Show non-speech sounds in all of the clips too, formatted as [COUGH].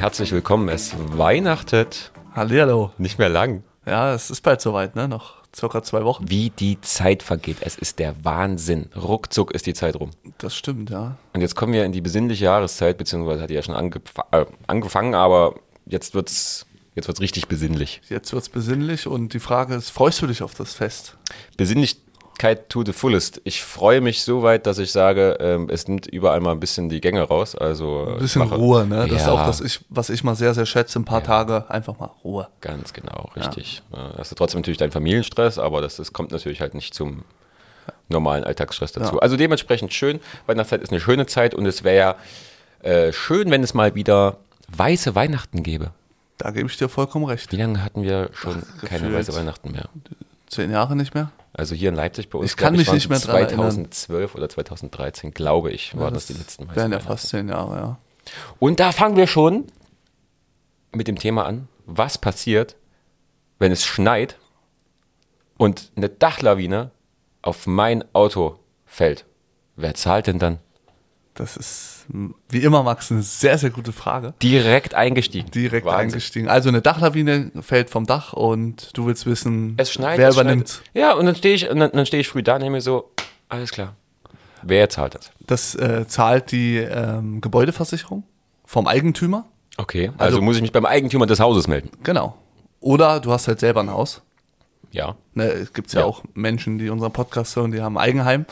herzlich willkommen. Es weihnachtet. Hallihallo. Nicht mehr lang. Ja, es ist bald soweit, ne? Noch circa zwei Wochen. Wie die Zeit vergeht. Es ist der Wahnsinn. Ruckzuck ist die Zeit rum. Das stimmt, ja. Und jetzt kommen wir in die besinnliche Jahreszeit, beziehungsweise hat die ja schon angef äh, angefangen, aber jetzt wird's, jetzt wird's richtig besinnlich. Jetzt wird's besinnlich und die Frage ist, freust du dich auf das Fest? Besinnlichkeit to the fullest. Ich freue mich so weit, dass ich sage, ähm, es nimmt überall mal ein bisschen die Gänge raus. Also Ein ich bisschen mache- Ruhe, ne? Das ist Ja. auch das, ich, was ich mal sehr, sehr schätze, ein paar Tage einfach mal Ruhe. Ganz genau, richtig. Ja. Das ist trotzdem natürlich dein Familienstress, aber das, das kommt natürlich halt nicht zum normalen Alltagsstress dazu. Ja. Also dementsprechend schön. Weihnachtszeit ist eine schöne Zeit und es wäre ja äh, schön, wenn es mal wieder weiße Weihnachten gäbe. Da gebe ich dir vollkommen recht. Wie lange hatten wir schon keine gefühlt. weiße Weihnachten mehr? Zehn Jahre nicht mehr? Also hier in Leipzig bei uns. Ich kann glaub mich waren nicht mehr es dran erinnern. 2012 oder 2013, glaube ich, war das, die letzten weißen Wären ja fast zehn Jahre, ja. Und da fangen wir schon mit dem Thema an, was passiert, wenn es schneit und eine Dachlawine auf mein Auto fällt. Wer zahlt denn dann? Das ist, wie immer, Max, eine sehr, sehr gute Frage. Direkt eingestiegen. Direkt Wahnsinn. eingestiegen. Also eine Dachlawine fällt vom Dach und du willst wissen, Es schneit. wer übernimmt. Schneit. Ja, und dann stehe ich, dann, dann stehe ich früh da und denke mir so, alles klar. Wer zahlt das? Das äh, zahlt die ähm, Gebäudeversicherung vom Eigentümer. Okay, also, Also- muss ich mich beim Eigentümer des Hauses melden. Genau. Oder du hast halt selber ein Haus. Ja. Ne, es gibt ja. Ja. auch Menschen, die unseren Podcast hören, die haben ein Eigenheim.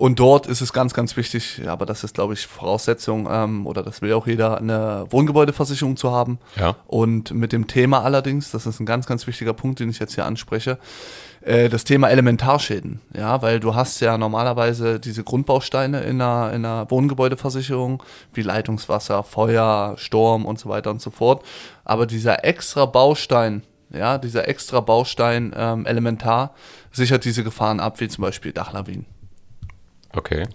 Und dort ist es ganz, ganz wichtig, aber das ist, glaube ich, Voraussetzung, ähm, oder das will auch jeder, eine Wohngebäudeversicherung zu haben. Ja. Und mit dem Thema allerdings, das ist ein ganz, ganz wichtiger Punkt, den ich jetzt hier anspreche, äh, das Thema Elementarschäden. Ja, weil du hast ja normalerweise diese Grundbausteine in einer, in einer Wohngebäudeversicherung, wie Leitungswasser, Feuer, Sturm und so weiter und so fort. Aber dieser extra Baustein, ja, dieser extra Baustein ähm, elementar sichert diese Gefahren ab, wie zum Beispiel Dachlawinen. Okay.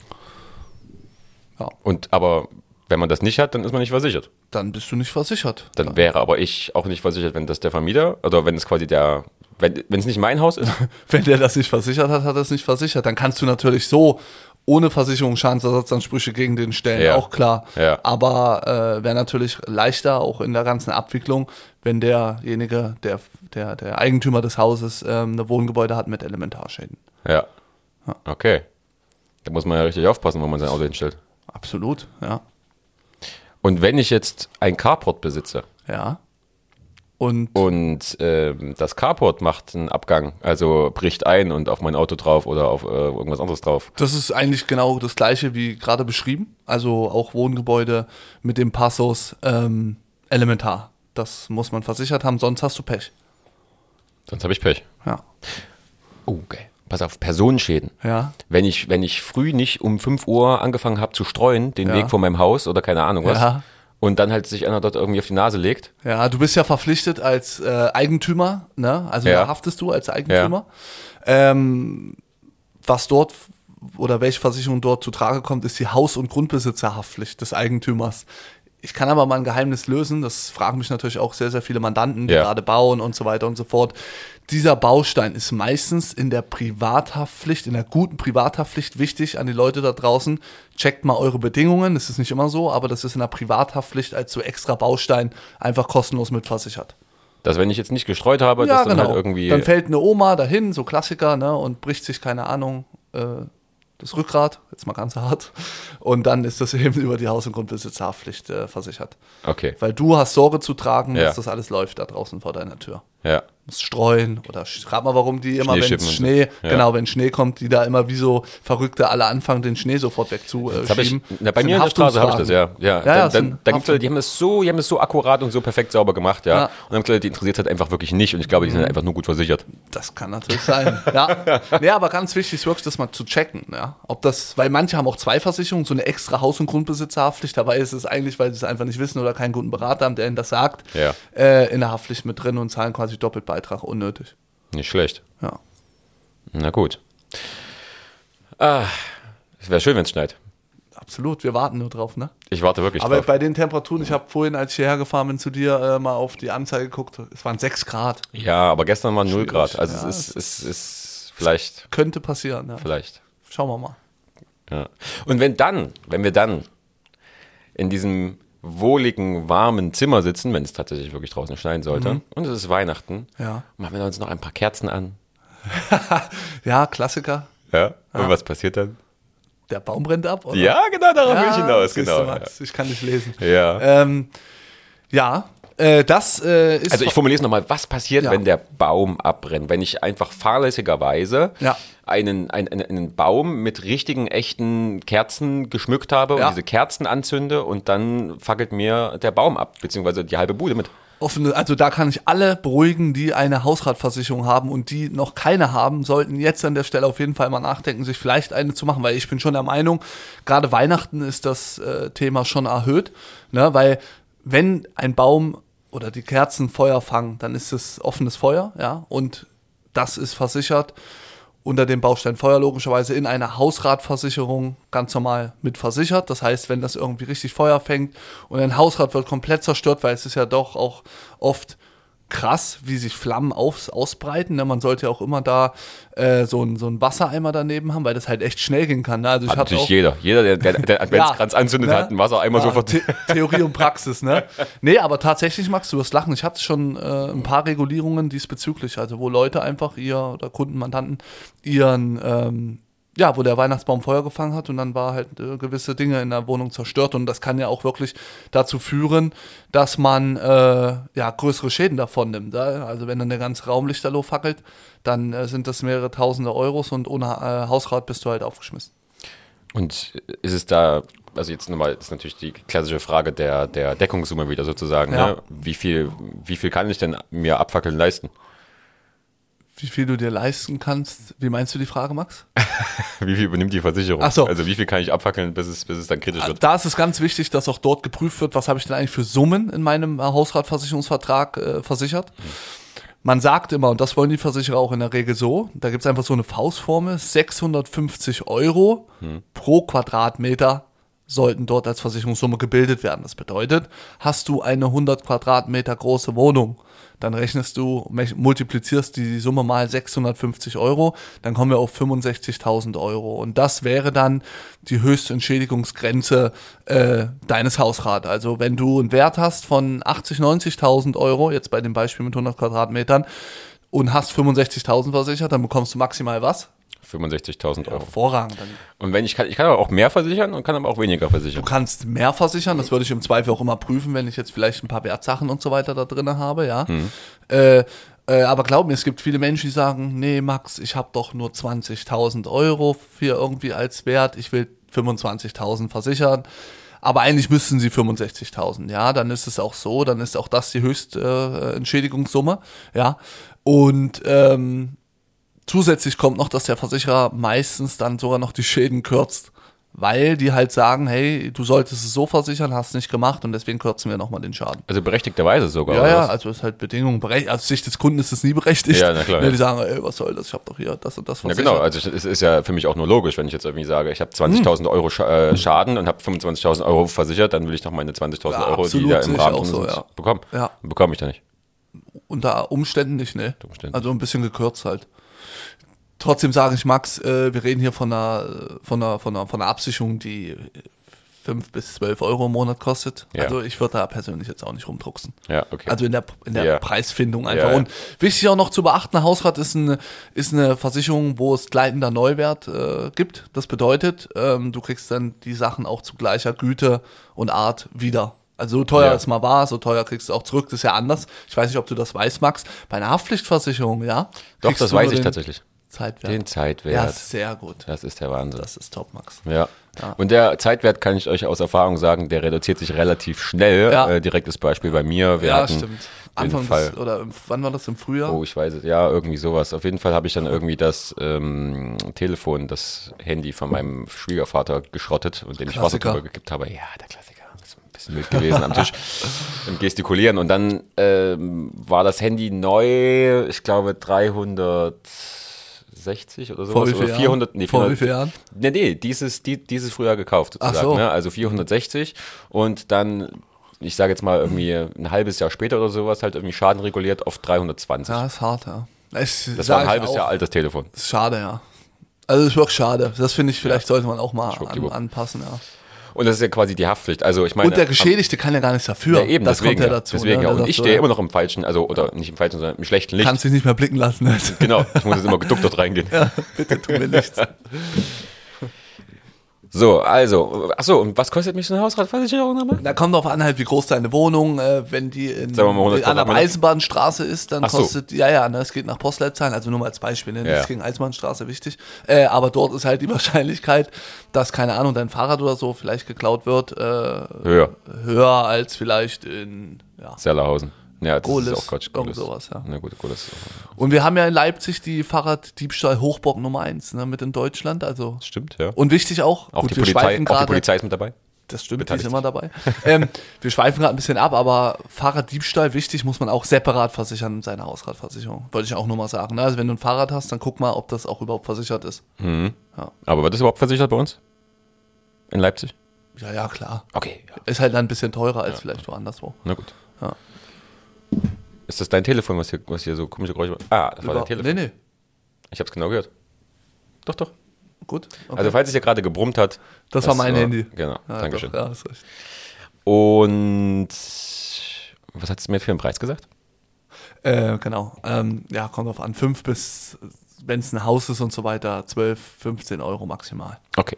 Ja. Und aber wenn man das nicht hat, dann ist man nicht versichert. Dann bist du nicht versichert. Dann wäre aber ich auch nicht versichert, wenn das der Vermieter oder wenn es quasi der, wenn es nicht mein Haus ist. [LAUGHS] Wenn der das nicht versichert hat, hat er es nicht versichert. Dann kannst du natürlich so ohne Versicherung Schadensersatzansprüche gegen den stellen, Ja. auch klar. Ja. Aber äh, wäre natürlich leichter, auch in der ganzen Abwicklung, wenn derjenige, der, der, der Eigentümer des Hauses, ähm, eine Wohngebäude hat mit Elementarschäden. Ja. Okay. Da muss man ja richtig aufpassen, wo man sein Auto hinstellt. Absolut, ja. Und wenn ich jetzt ein Carport besitze Ja. Und und ähm, das Carport macht einen Abgang, also bricht ein und auf mein Auto drauf oder auf äh, irgendwas anderes drauf. das ist eigentlich genau das gleiche wie gerade beschrieben. Also auch Wohngebäude mit dem Passus ähm, elementar. Das muss man versichert haben, sonst hast du Pech. Sonst habe ich Pech. Ja. Oh, geil. Pass auf, Personenschäden. Ja. Wenn ich, wenn ich früh nicht um 5 Uhr angefangen habe zu streuen, den Ja. Weg von meinem Haus oder keine Ahnung was, Ja. und dann halt sich einer dort irgendwie auf die Nase legt, Ja, du bist ja verpflichtet als äh, Eigentümer, ne? Also Ja. da haftest du als Eigentümer. Ähm, was dort oder welche Versicherung dort zu Trage kommt, ist die Haus- und Grundbesitzerhaftpflicht des Eigentümers. Ich kann aber mal ein Geheimnis lösen, das fragen mich natürlich auch sehr, sehr viele Mandanten, die Ja. gerade bauen und so weiter und so fort. Dieser Baustein ist meistens in der Privathaftpflicht, in der guten Privathaftpflicht wichtig an die Leute da draußen. Checkt mal eure Bedingungen, das ist nicht immer so, aber das ist in der Privathaftpflicht als so extra Baustein einfach kostenlos mitversichert. dass wenn ich jetzt nicht gestreut habe, dass dann halt irgendwie. Dann fällt eine Oma dahin, so Klassiker, ne, und bricht sich, keine Ahnung, äh, das Rückgrat, jetzt mal ganz hart. Und dann ist das [LAUGHS] eben über die Haus- und Grundbesitzerhaftpflicht äh, versichert. okay, Weil du hast Sorge zu tragen, Ja. dass das alles läuft da draußen vor deiner Tür. ja. Musst streuen oder rat mal, warum die immer, wenn. Schnee, Ja. genau, wenn Schnee kommt, die da immer wie so Verrückte alle anfangen, den Schnee sofort wegzuschieben. na, bei mir in der Straße habe ich das, ja. Ja, Ja, dann, es dann, sind da gibt's Haftung. Leute, die haben das so, die haben das so akkurat und so perfekt sauber gemacht, ja. Ja. Und dann Leute, die interessiert halt einfach wirklich nicht und ich glaube, die sind einfach nur gut versichert. Das kann natürlich sein. ja. [LAUGHS] Nee, aber ganz wichtig ist wirklich, das mal zu checken. Ja. Ob das, weil manche haben auch zwei Versicherungen, so eine extra Haus- und Grundbesitzerhaftpflicht. Dabei ist es eigentlich, weil sie es einfach nicht wissen oder keinen guten Berater haben, der ihnen das sagt, äh, in der Haftpflicht mit drin und zahlen quasi doppelt Beitrag unnötig. Nicht schlecht. Ja. Na gut. Ah, es wäre schön, wenn es schneit. Absolut, wir warten nur drauf, ne? Ich warte wirklich Aber drauf. bei den Temperaturen, ich habe vorhin, als ich hierher gefahren bin zu dir, äh, mal auf die Anzeige geguckt, es waren 6 Grad. Ja, aber gestern waren 0 Schwierig. Grad. Also Ja, es ist, es ist vielleicht, Könnte passieren, ja. vielleicht. Schauen wir mal. Ja. Und wenn dann, wenn wir dann in diesem wohligen, warmen Zimmer sitzen, wenn es tatsächlich wirklich draußen schneien sollte. Und es ist Weihnachten. Ja. Machen wir uns noch ein paar Kerzen an. [LAUGHS] Ja, Klassiker. Ja. Und was passiert dann? Der Baum brennt ab, oder? Ja, genau, darauf will ich hinaus. siehst du, Genau. Max, Ich kann nicht lesen. Ja. Ähm, ja, äh, das äh, ist. Also ich formuliere es nochmal, was passiert, Ja. wenn der Baum abbrennt? Wenn ich einfach fahrlässigerweise Ja. einen, einen, einen- Baum mit richtigen, echten Kerzen geschmückt habe Ja. und diese Kerzen anzünde und dann fackelt mir der Baum ab, beziehungsweise die halbe Bude mit. offene, also da kann ich alle beruhigen, die eine Hausratversicherung haben und die noch keine haben, sollten jetzt an der Stelle auf jeden Fall mal nachdenken, sich vielleicht eine zu machen, weil ich bin schon der Meinung, gerade Weihnachten ist das äh, Thema schon erhöht, ne, weil wenn ein Baum oder die Kerzen Feuer fangen, dann ist es offenes Feuer, ja, und das ist versichert unter dem Baustein Feuer logischerweise in einer Hausratversicherung ganz normal mit versichert. Das heißt, wenn das irgendwie richtig Feuer fängt und ein Hausrat wird komplett zerstört, weil es ist ja doch auch oft krass, wie sich Flammen aus, ausbreiten. Ne? Man sollte ja auch immer da äh, so, ein, so ein Wassereimer daneben haben, weil das halt echt schnell gehen kann. Ne? Also ich Hat natürlich auch, jeder. Jeder, der, der, der [LAUGHS] Adventskranz anzündet, ne? hat einen Wassereimer Ja, sofort. The Theorie und Praxis, ne? Nee, aber tatsächlich, Max, du wirst lachen. Ich hatte schon äh, ein paar Regulierungen diesbezüglich, also wo Leute einfach ihr oder Kunden, Mandanten ihren, ähm, ja, wo der Weihnachtsbaum Feuer gefangen hat und dann war halt äh, gewisse Dinge in der Wohnung zerstört und das kann ja auch wirklich dazu führen, dass man äh, ja größere Schäden davon nimmt. Also wenn dann der ganze Raum lichterloh fackelt, dann äh, sind das mehrere tausende Euros und ohne äh, Hausrat bist du halt aufgeschmissen. Und ist es da, also jetzt nochmal, ist natürlich die klassische Frage der, der Deckungssumme wieder sozusagen. Ja. Ne? Wie, viel, wie viel kann ich denn mir abfackeln leisten? Wie viel du dir leisten kannst, wie meinst du die Frage, Max? [LAUGHS] Wie viel übernimmt die Versicherung? Ach so. Also wie viel kann ich abfackeln, bis es, bis es dann kritisch wird? Da ist es ganz wichtig, dass auch dort geprüft wird, was habe ich denn eigentlich für Summen in meinem äh, Hausratversicherungsvertrag äh, versichert. Man sagt immer, und das wollen die Versicherer auch in der Regel so, da gibt es einfach so eine Faustformel, 650 Euro pro Quadratmeter sollten dort als Versicherungssumme gebildet werden. Das bedeutet, hast du eine 100 Quadratmeter große Wohnung, dann rechnest du, multiplizierst die Summe mal 650 Euro, dann kommen wir auf 65.000 Euro. Und das wäre dann die höchste Entschädigungsgrenze äh, deines Hausrats. Also wenn du einen Wert hast von 80.000, 90.000 Euro, jetzt bei dem Beispiel mit 100 Quadratmetern, und hast 65.000 versichert, dann bekommst du maximal was? 65.000 Euro. Hervorragend. Und wenn ich kann, ich kann aber auch mehr versichern und kann aber auch weniger versichern. Du kannst mehr versichern, das würde ich im Zweifel auch immer prüfen, wenn ich jetzt vielleicht ein paar Wertsachen und so weiter da drin habe, ja. Äh, äh, aber glaub mir, es gibt viele Menschen, die sagen, nee, Max, ich habe doch nur 20.000 Euro für irgendwie als Wert, ich will 25.000 versichern. Aber eigentlich müssten sie 65.000, ja, dann ist es auch so, dann ist auch das die höchste äh, Entschädigungssumme, ja. Und ähm, Zusätzlich kommt noch, dass der Versicherer meistens dann sogar noch die Schäden kürzt, weil die halt sagen, hey, du solltest es so versichern, hast nicht gemacht und deswegen kürzen wir nochmal den Schaden. Also berechtigterweise sogar. Ja, ja, also ist halt Bedingung, aus Sicht des Kunden ist es nie berechtigt. Ja, na klar, ja. Die sagen, ey, was soll das, ich habe doch hier das und das Ja, versichert. genau. Also es ist ja für mich auch nur logisch, wenn ich jetzt irgendwie sage, ich habe 20.000 Euro Scha äh, Schaden und habe 25.000 Euro versichert, dann will ich noch meine 20.000 Ja, Euro, absolut, die da im Rahmen so, ja. bekommen. Ja. Bekomme ich da nicht. Unter Umständen nicht, ne? Umständen. Also ein bisschen gekürzt halt. Trotzdem sage ich, Max, äh, wir reden hier von einer, von einer, von einer, von einer Absicherung, die 5 bis 12 Euro im Monat kostet. Ja. Also ich würde da persönlich jetzt auch nicht rumdrucksen. Ja, okay. Also in der, in der Ja. Preisfindung einfach. Und wichtig auch noch zu beachten, Hausrat ist eine, ist eine Versicherung, wo es gleitender Neuwert äh, gibt. Das bedeutet, ähm, du kriegst dann die Sachen auch zu gleicher Güte und Art wieder. Also so teuer Ja. es mal war, so teuer kriegst du auch zurück. Das ist ja anders. Ich weiß nicht, ob du das weißt, Max. Bei einer Haftpflichtversicherung, ja. Doch, das weiß ich den tatsächlich. Zeitwert. Den Zeitwert. ja, sehr gut. Das ist der Wahnsinn. Das ist top, Max. Ja. Ja. Und der Zeitwert kann ich euch aus Erfahrung sagen, der reduziert sich relativ schnell. Ja. Äh, direktes Beispiel bei mir. Wir ja, stimmt. Anfang Fall. des, oder im, wann war das im Frühjahr? Oh, ich weiß es, ja, irgendwie sowas. Auf jeden Fall habe ich dann irgendwie das ähm, Telefon, das Handy von meinem Schwiegervater geschrottet und dem ich Wasser Klassiker. drüber gekippt habe. Ja, der Klassiker. Ist ein bisschen wild gewesen am Tisch [LAUGHS] im Gestikulieren. Und dann ähm, war das Handy neu, ich glaube 360 oder Vor sowas. wie vielen Oder 400, nee, Jahren? Vor 400 wie vielen Jahren? Nee, nee, dieses, die, dieses früher gekauft Ach sozusagen. so. Ne? Also 460 und dann, ich sage jetzt mal irgendwie ein halbes Jahr später oder sowas, halt irgendwie Schaden reguliert auf 320. Ja, ist hart, ja. Ich, Das war ein halbes auch. Jahr altes Telefon. Ist schade, ja. Also ist wirklich schade. Das finde ich, vielleicht sollte man auch mal an, anpassen, ja. Und das ist ja quasi die Haftpflicht. Also ich meine, Und der Geschädigte kann ja gar nichts dafür. ja, eben, das deswegen, kommt ja ja. dazu. deswegen ne? ja. Und ich stehe ja, immer noch im falschen, also oder nicht im falschen, sondern im schlechten Licht. Kannst dich nicht mehr blicken lassen. Also. [LAUGHS] Genau, ich muss jetzt immer geduckt dort reingehen. [LAUGHS] Bitte tu mir nichts. [LAUGHS] So, also, achso, und was kostet mich so eine Hausratversicherung nochmal? Da kommt drauf an, halt, wie groß deine Wohnung, äh, wenn die in, mal 100 an der. Eisenbahnstraße ist, dann Ach so. kostet, ja, ja, ne, es geht nach Postleitzahlen, also nur mal als Beispiel, ne, Ja. gegen Eisenbahnstraße wichtig, äh, aber dort ist halt die [LAUGHS] Wahrscheinlichkeit, dass, keine Ahnung, dein Fahrrad oder so vielleicht geklaut wird, äh, Höher, höher als vielleicht in, ja. Sellerhausen. Ja, das Gohlis, ist auch Quatsch. Gohlis. sowas, ja. Na gut, Gohlis. Und wir haben ja in Leipzig die Fahrraddiebstahl-Hochburg Nummer eins, ne, mit in Deutschland, also. Stimmt, ja. Und wichtig auch, Auch, gut, die wir Polizei, auch die Polizei ist mit dabei. Das stimmt, die ist beteiligt immer dabei. ähm, wir schweifen gerade ein bisschen ab, aber Fahrraddiebstahl, wichtig, muss man auch separat versichern in seiner Hausratversicherung. Wollte ich auch nur mal sagen. ne? Also wenn du ein Fahrrad hast, dann guck mal, ob das auch überhaupt versichert ist. Aber wird das überhaupt versichert bei uns? In Leipzig? Ja, ja, klar. Okay, ja. Ist halt dann ein bisschen teurer als vielleicht woanders wo. Na gut. Ja. Ist das dein Telefon, was hier, was hier so komische Geräusche macht? Ah, das war dein Über- Telefon. nee, nee. Ich habe es genau gehört. Doch, doch. Gut. Okay. Also falls es hier gerade gebrummt hat. das, war mein Handy. Genau, Ja, Dankeschön. Doch, ja, ist recht. Und was hat es mir für einen Preis gesagt? Äh, genau. Ähm, ja, kommt drauf an. Fünf bis, wenn es ein Haus ist und so weiter, 12, 15 Euro maximal. Okay.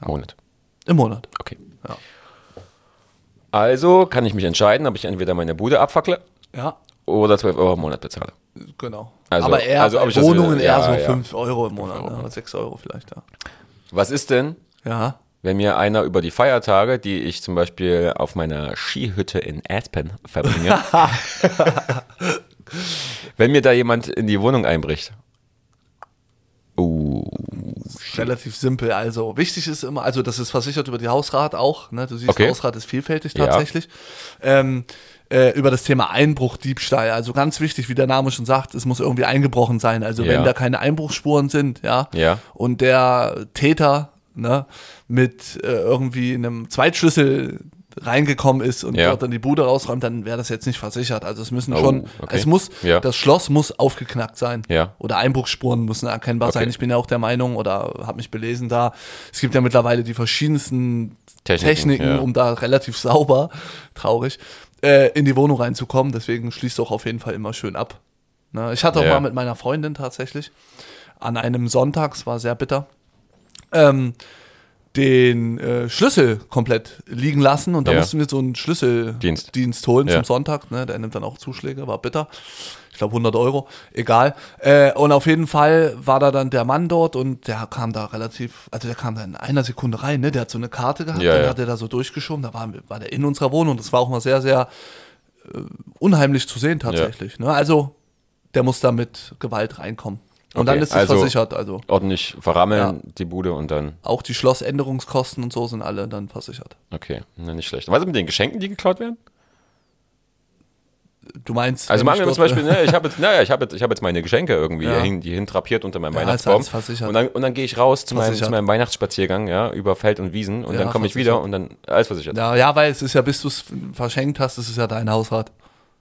Monat. Im Monat. Okay. Ja. Also kann ich mich entscheiden, ob ich entweder meine Bude abfackle Ja, oder 12 Euro im Monat bezahle. genau. Also- Aber eher also ob Wohnungen eher ja, so ja. 5 Euro im Monat. Ne? Oder 6 Euro vielleicht, ja. Was ist denn, Ja. wenn mir einer über die Feiertage, die ich zum Beispiel auf meiner Skihütte in Aspen verbringe, [LAUGHS] wenn mir da jemand in die Wohnung einbricht? Uh, Relativ simpel. Also wichtig ist immer, also das ist versichert über die Hausrat auch. Ne? Du siehst, Okay. Hausrat ist vielfältig Ja. tatsächlich. Ähm, äh, über das Thema Einbruch, Diebstahl. Also ganz wichtig, wie der Name schon sagt, es muss irgendwie eingebrochen sein. Also Ja. wenn da keine Einbruchsspuren sind, ja, Ja. und der Täter ne, mit äh, irgendwie einem Zweitschlüssel reingekommen ist und Ja. dort dann die Bude rausräumt, dann wäre das jetzt nicht versichert. Also es müssen Oh, schon, okay. es muss, Ja. das Schloss muss aufgeknackt sein. Ja. Oder Einbruchsspuren müssen erkennbar Okay. sein. Ich bin ja auch der Meinung oder habe mich belesen da, es gibt ja mittlerweile die verschiedensten Techniken, Techniken, um da relativ sauber, traurig, äh, in die Wohnung reinzukommen. Deswegen schließt doch auf jeden Fall immer schön ab. Ne? Ich hatte auch Ja. mal mit meiner Freundin tatsächlich an einem Sonntag, es war sehr bitter, ähm, den äh, Schlüssel komplett liegen lassen und da Ja. mussten wir so einen Schlüsseldienst Dienst. holen Ja. zum Sonntag. Ne? Der nimmt dann auch Zuschläge, war bitter. Ich glaube 100 Euro, egal. Äh, und auf jeden Fall war da dann der Mann dort und der kam da relativ, also der kam da in einer Sekunde rein. Ne? Der hat so eine Karte gehabt, Ja, dann ja. hat er da so durchgeschoben. Da war, war der in unserer Wohnung. Das war auch mal sehr, sehr äh, unheimlich zu sehen tatsächlich. Ne? Also der muss da mit Gewalt reinkommen. Und Okay, dann ist es also- versichert. Also ordentlich verrammeln, die Bude und dann, auch die Schlossänderungskosten und so sind alle dann versichert. okay, na, nicht schlecht. Was ist mit den Geschenken, die geklaut werden? Du meinst, Also machen ich wir zum Beispiel, ne, ich habe [LAUGHS] jetzt, naja, ich habe jetzt, ich habe jetzt meine Geschenke irgendwie Ja. hin, die hintrapiert unter meinem Ja, Weihnachtsbaum. Und dann, und dann gehe ich raus zu meinem, zu meinem Weihnachtsspaziergang, ja, über Feld und Wiesen und Ja, dann komme ich wieder und dann alles versichert. Ja, ja, weil es ist ja, bis du es verschenkt hast, es ist ja dein Hausrat.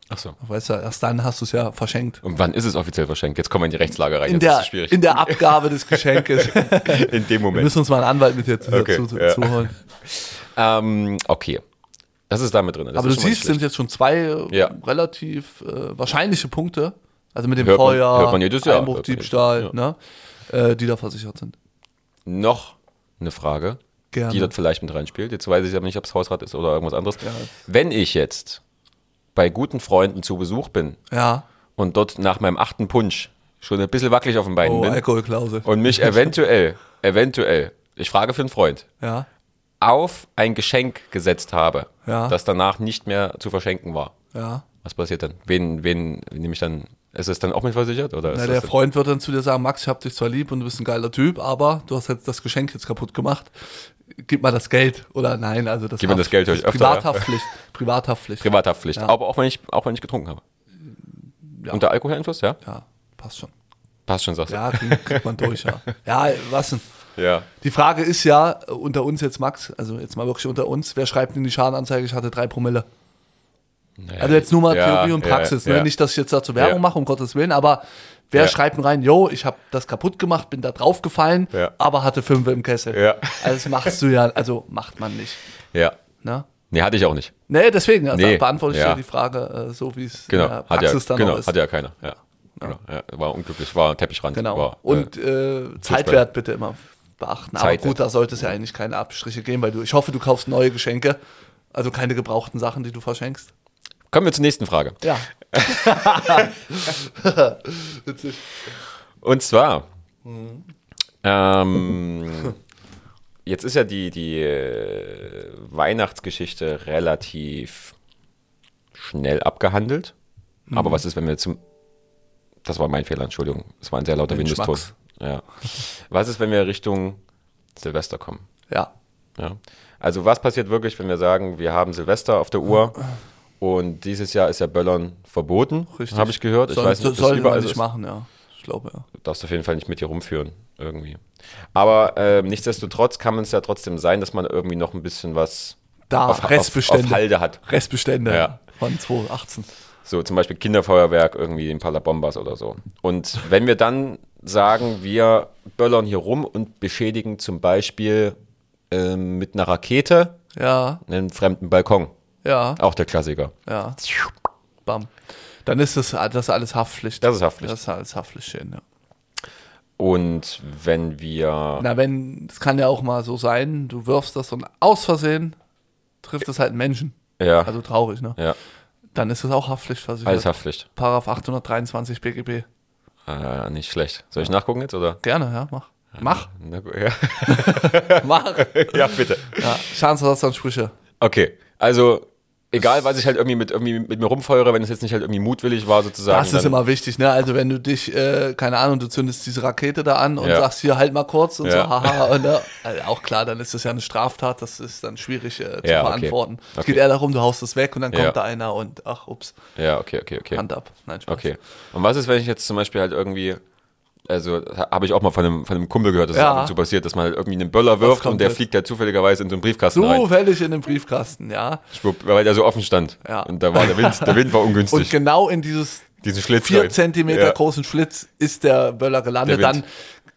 Ach so. Weißt du, erst dann hast du es ja verschenkt. Und wann ist es offiziell verschenkt? Jetzt kommen wir in die Rechtslage rein. In Jetzt der, ist es schwierig. in der Abgabe des Geschenkes. Wir [LAUGHS] in dem Moment. müssen uns mal einen Anwalt mit dir Okay, dazu ja. zuholen. Ähm, okay. Das ist damit drin. Das Aber du siehst, sind jetzt schon zwei äh, Ja. relativ äh, wahrscheinliche Punkte. Also mit dem Hört man- Feuer, hört man jedes Jahr. Einbruch, man Diebstahl, jedes ne, äh, die da versichert sind. Noch eine Frage, Gerne. die dort vielleicht mit reinspielt. Jetzt weiß ich aber nicht, ob es Hausrat ist oder irgendwas anderes. Ja. Wenn ich jetzt bei guten Freunden zu Besuch bin Ja. und dort nach meinem achten Punsch schon ein bisschen wackelig auf den Beinen Oh, bin Alkoholklausel. und mich eventuell, eventuell, ich frage für einen Freund, Ja. auf ein Geschenk gesetzt habe, Ja. das danach nicht mehr zu verschenken war. Ja. Was passiert dann? Wen, wen nehme ich dann? Ist es dann auch mit versichert? Oder Na, der Freund wird dann zu dir sagen, Max, ich hab dich zwar lieb und du bist ein geiler Typ, aber du hast jetzt das Geschenk jetzt kaputt gemacht. Gib mal das Geld. Oder nein, also das Gib mir das Geld, ich öfter, Privathaftpflicht. Privathaftpflicht. Privathaftpflicht. Ja. Aber auch wenn ich, auch wenn ich getrunken habe. Ja. Unter Alkoholeinfluss, ja? ja, passt schon. Passt schon, sagst du. Ja, kriegt, kriegt man durch, ja. Ja, was denn? Ja. Die Frage ist ja, äh, unter uns jetzt, Max, also jetzt mal wirklich unter uns, wer schreibt in die Schadenanzeige, ich hatte drei Promille? Naja, Also jetzt nur mal ja, Theorie und Praxis, ja. ne? Nicht, dass ich jetzt dazu Werbung mache, um Gottes Willen, aber Wer schreibt denn rein, yo, ich habe das kaputt gemacht, bin da draufgefallen, Ja. aber hatte fünf im Kessel. Ja. Also das machst du ja, also macht man nicht. Ja. Ne? Nee, hatte ich auch nicht. Nee, deswegen also Nee, beantworte ich ja. dir die Frage äh, so, wie es Genau. in der Hat ja, Praxis dann genau, ist. hatte ja keiner. Ja. Genau. Ja, war unglücklich, war Teppichrand. Genau. War, Und äh, Zeitwert bitte immer beachten. Aber Zeitwert. gut, da sollte es ja eigentlich keine Abstriche geben, weil du, ich hoffe, du kaufst neue Geschenke, also keine gebrauchten Sachen, die du verschenkst. Kommen wir zur nächsten Frage. Ja. [LAUGHS] Witzig. Und zwar, ähm, jetzt ist ja die, die äh, Weihnachtsgeschichte relativ schnell abgehandelt. Mhm. Aber was ist, wenn wir zum. Das war mein Fehler, Entschuldigung. Es war ein sehr lauter Windeston. Ja. Was ist, wenn wir Richtung Silvester kommen? Ja. Ja. Also was passiert wirklich, wenn wir sagen, wir haben Silvester auf der Uhr [LAUGHS] und dieses Jahr ist ja Böllern verboten, Richtig. habe ich gehört. Ich Soll, weiß nicht, sollte man nicht ist. machen, ja. Ich glaube, ja. Du darfst auf jeden Fall nicht mit dir rumführen, irgendwie. Aber ähm, nichtsdestotrotz kann es ja trotzdem sein, dass man irgendwie noch ein bisschen was Da, auf, auf, Restbestände. auf Halde hat. Restbestände Ja. von 2018. So zum Beispiel Kinderfeuerwerk irgendwie in Palabombas oder so. Und wenn wir dann sagen, wir böllern hier rum und beschädigen zum Beispiel ähm, mit einer Rakete Ja, einen fremden Balkon. Ja, Auch der Klassiker. ja. Bam. Dann ist das, das alles Haftpflicht. Das ist Haftpflicht. Das ist alles Haftpflicht, ja. Und wenn wir. Na, wenn, es kann ja auch mal so sein, du wirfst das und aus Versehen trifft es halt einen Menschen. Ja, Also traurig, ne? ja, Dann ist es auch Haftpflichtversichert. alles Haftpflicht. Paragraph 823 BGB. Äh, nicht schlecht. Soll ich nachgucken jetzt oder? Gerne, ja, mach. Mach, Na ja. [LAUGHS] mach. [LAUGHS] ja, bitte. Ja, Schadensersatzansprüche. Okay, also egal, was ich halt irgendwie mit, irgendwie mit mir rumfeuere, wenn es jetzt nicht halt irgendwie mutwillig war sozusagen. Das ist immer wichtig, ne? Also wenn du dich, äh, keine Ahnung, du zündest diese Rakete da an und Ja. sagst hier halt mal kurz und Ja. so, haha, [LAUGHS] und, ne? also auch klar, dann ist das ja eine Straftat, das ist dann schwierig äh, zu Ja, okay. verantworten. Es Okay. geht eher darum, du haust es weg und dann kommt da einer und ach, ups, Ja, okay, okay, okay. Hand ab. Nein, Spaß. Okay. Und was ist, wenn ich jetzt zum Beispiel halt irgendwie, also ha- habe ich auch mal von einem, von einem Kumpel gehört, dass Ja. und zu passiert, dass man halt irgendwie einen Böller wirft und der jetzt? fliegt halt zufälligerweise in so einen Briefkasten rein. Zufällig in den Briefkasten, ja. Schwupp, weil der so offen stand. Ja. Und da war der Wind, der Wind war Und ungünstig. genau in dieses Diesen Schlitz. vier. Zentimeter ja. großen Schlitz ist der Böller gelandet. Der. Dann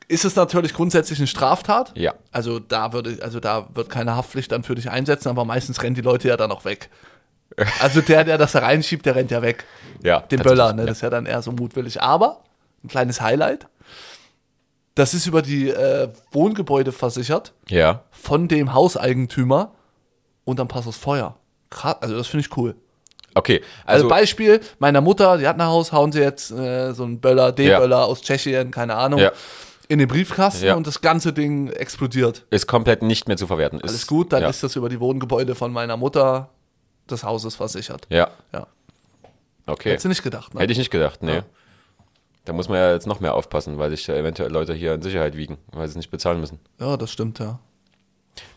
ist es natürlich grundsätzlich eine Straftat. Ja. Also da würde, also da wird keine Haftpflicht dann für dich einsetzen, aber meistens rennen die Leute ja dann auch weg. [LAUGHS] Also der, der das da reinsschiebt, der rennt ja weg. Ja, Den Böller, ne? Ja. Das ist ja dann eher so mutwillig. Aber ein kleines Highlight. Das ist über die äh, Wohngebäude versichert ja. von dem Hauseigentümer und dann passt das Feuer. Krass, also das finde ich cool. Okay, Also, also, Beispiel, meiner Mutter, die hat ein Haus, hauen sie jetzt äh, so einen Böller, D-Böller aus Tschechien, keine Ahnung, Ja. in den Briefkasten Ja. und das ganze Ding explodiert. ist komplett nicht mehr zu verwerten. Ist, Alles gut, dann ja. ist das über die Wohngebäude von meiner Mutter des Hauses versichert. Ja, Ja. okay. Hättest du nicht gedacht, ne? Hätte ich nicht gedacht, nee. Da muss man ja jetzt noch mehr aufpassen, weil sich ja eventuell Leute hier in Sicherheit wiegen, weil sie es nicht bezahlen müssen. Ja, das stimmt, ja.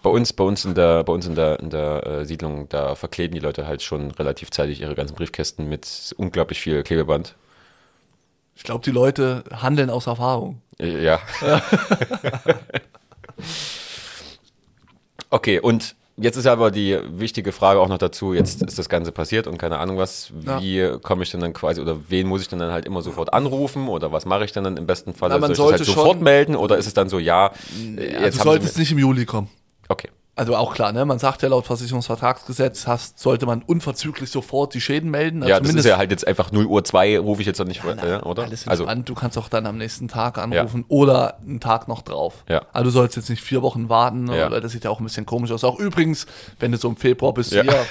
Bei uns, bei uns in der, bei uns in der, in der äh, Siedlung, da verkleben die Leute halt schon relativ zeitig ihre ganzen Briefkästen mit unglaublich viel Klebeband. Ich glaube, die Leute handeln aus Erfahrung. Äh, Ja. [LAUGHS] [LAUGHS] okay, und jetzt ist aber die wichtige Frage auch noch dazu, jetzt ist das Ganze passiert und keine Ahnung was, wie komme ich denn dann quasi, oder wen muss ich denn dann halt immer sofort anrufen oder was mache ich denn dann im besten Fall? Na, man Soll ich das halt sofort melden oder ist es dann so, ja, äh, Also jetzt du solltest nicht im Juli kommen. Okay, Also auch klar, ne? Man sagt ja laut Versicherungsvertragsgesetz, hast, sollte man unverzüglich sofort die Schäden melden. Also ja, das ist ja halt jetzt einfach 0 Uhr 2, rufe ich jetzt noch nicht, äh, oder? Alles Also, entspannt. du kannst auch dann am nächsten Tag anrufen oder einen Tag noch drauf. Ja. Also du sollst jetzt nicht vier Wochen warten, Ja. weil das sieht ja auch ein bisschen komisch aus. Auch übrigens, wenn du so im Februar bist, Ja. hier,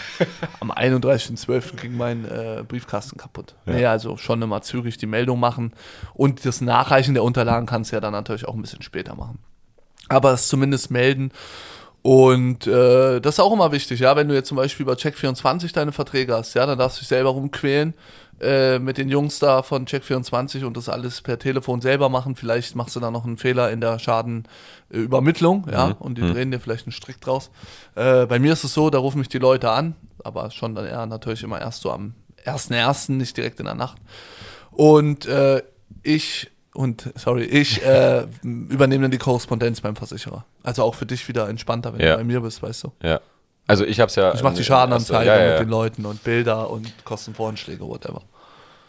am 31.12. ging mein äh, Briefkasten kaputt. Nee, also schon immer zügig die Meldung machen. Und das Nachreichen der Unterlagen kannst du ja dann natürlich auch ein bisschen später machen. Aber es zumindest melden. Und äh, das ist auch immer wichtig, ja, wenn du jetzt zum Beispiel bei Check24 deine Verträge hast, ja, dann darfst du dich selber rumquälen äh, mit den Jungs da von Check24 und das alles per Telefon selber machen. Vielleicht machst du da noch einen Fehler in der Schadenübermittlung, ja, und die drehen dir vielleicht einen Strick draus. Äh, bei mir ist es so, da rufen mich die Leute an, aber schon dann eher natürlich immer erst so am 1.1., nicht direkt in der Nacht. Und äh, ich und sorry, ich äh, übernehme dann die Korrespondenz beim Versicherer. Also auch für dich wieder entspannter, wenn Ja. du bei mir bist, weißt du. ja. Also ich hab's ja. Ich mache die Schadenanzeige ja, ja, mit den Leuten und Bilder und Kostenvoranschläge, whatever.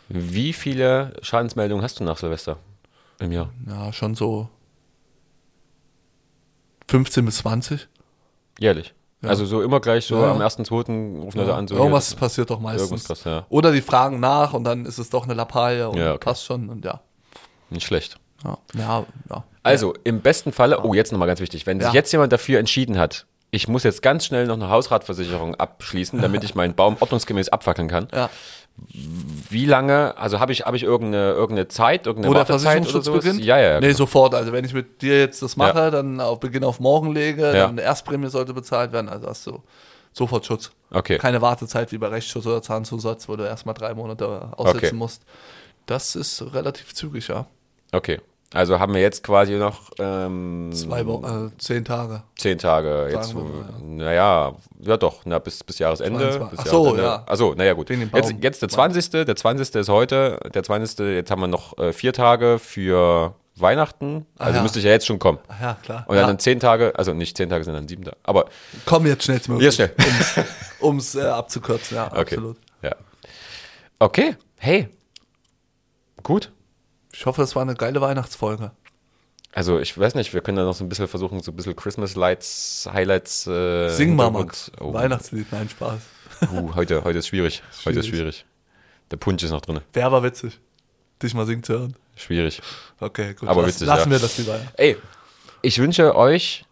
Wie viele Schadensmeldungen hast du nach Silvester im Jahr? Ja, schon so 15 bis 20. Jährlich. Also so immer gleich so am 1.2. rufen Leute an. So Irgendwas passiert doch meistens. Irgendwas krass, ja. Oder die fragen nach und dann ist es doch eine Lappalie und okay. passt schon und ja. Nicht schlecht. Ja, ja. ja. Also im besten Falle, oh jetzt nochmal ganz wichtig, wenn sich jetzt jemand dafür entschieden hat, ich muss jetzt ganz schnell noch eine Hausratversicherung abschließen, damit [LAUGHS] ich meinen Baum ordnungsgemäß abfackeln kann. ja. Wie lange, also habe ich, habe ich irgendeine, irgendeine Zeit, irgendeine Wo der Versicherungsschutz beginnt? Ja, ja, ja. Nee, genau. sofort. Also wenn ich mit dir jetzt das mache, Ja. dann auf Beginn auf morgen lege, Ja. dann eine Erstprämie sollte bezahlt werden, also hast du sofort Schutz. Okay. Keine Wartezeit wie bei Rechtsschutz oder Zahnzusatz, wo du erstmal drei Monate aussitzen Okay. musst. Das ist relativ zügig, ja. Okay. Also haben wir jetzt quasi noch ähm, Zwei Wochen, äh, zehn Tage. zehn Tage. Jetzt, Sagen wir mal, naja, ja doch, na, bis, bis Jahresende. 22. Bis Ach so, Jahresende. ja. Ach so, naja gut. Jetzt, jetzt der 20. Der 20. ist heute. Der 20. Jetzt haben wir noch äh, vier Tage für Weihnachten. Also ja. müsste ich ja jetzt schon kommen. Ach ja, klar. Und dann ja. in zehn Tage, also nicht zehn Tage, sondern sieben Tage. Aber Komm jetzt schnellstmöglich. Jetzt schnell. Um es äh, abzukürzen, ja, okay. absolut. Ja. Okay, hey. Gut. Ich hoffe, es war eine geile Weihnachtsfolge. Also ich weiß nicht, wir können da noch so ein bisschen versuchen, so ein bisschen Christmas Lights, Highlights. Äh, Sing mal, Max. Oh, Weihnachtslied, nein, Spaß. uh, heute, heute ist schwierig. [LAUGHS] Heute ist Schwierig. schwierig. Der Punch ist noch drin. Wer war witzig? Dich mal singen zu hören. Schwierig. Okay, gut. Aber Lass, witzig, lassen ja. wir das lieber. Ey, ich wünsche euch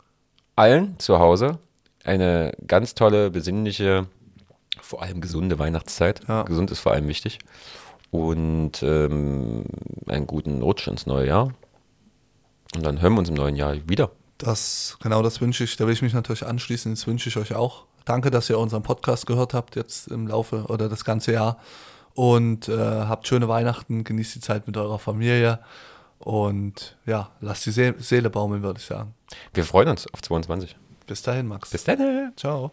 allen zu Hause eine ganz tolle, besinnliche, vor allem gesunde Weihnachtszeit. Ja. Gesund ist vor allem wichtig. Und ähm, einen guten Rutsch ins neue Jahr. Und dann hören wir uns im neuen Jahr wieder. Das, genau das wünsche ich. Da will ich mich natürlich anschließen. Das wünsche ich euch auch. Danke, dass ihr unseren Podcast gehört habt jetzt im Laufe oder das ganze Jahr. Und äh, habt schöne Weihnachten, genießt die Zeit mit eurer Familie. Und ja, lasst die See Seele baumeln, würde ich sagen. Wir freuen uns auf 22. Bis dahin, Max. Bis dann. Ciao.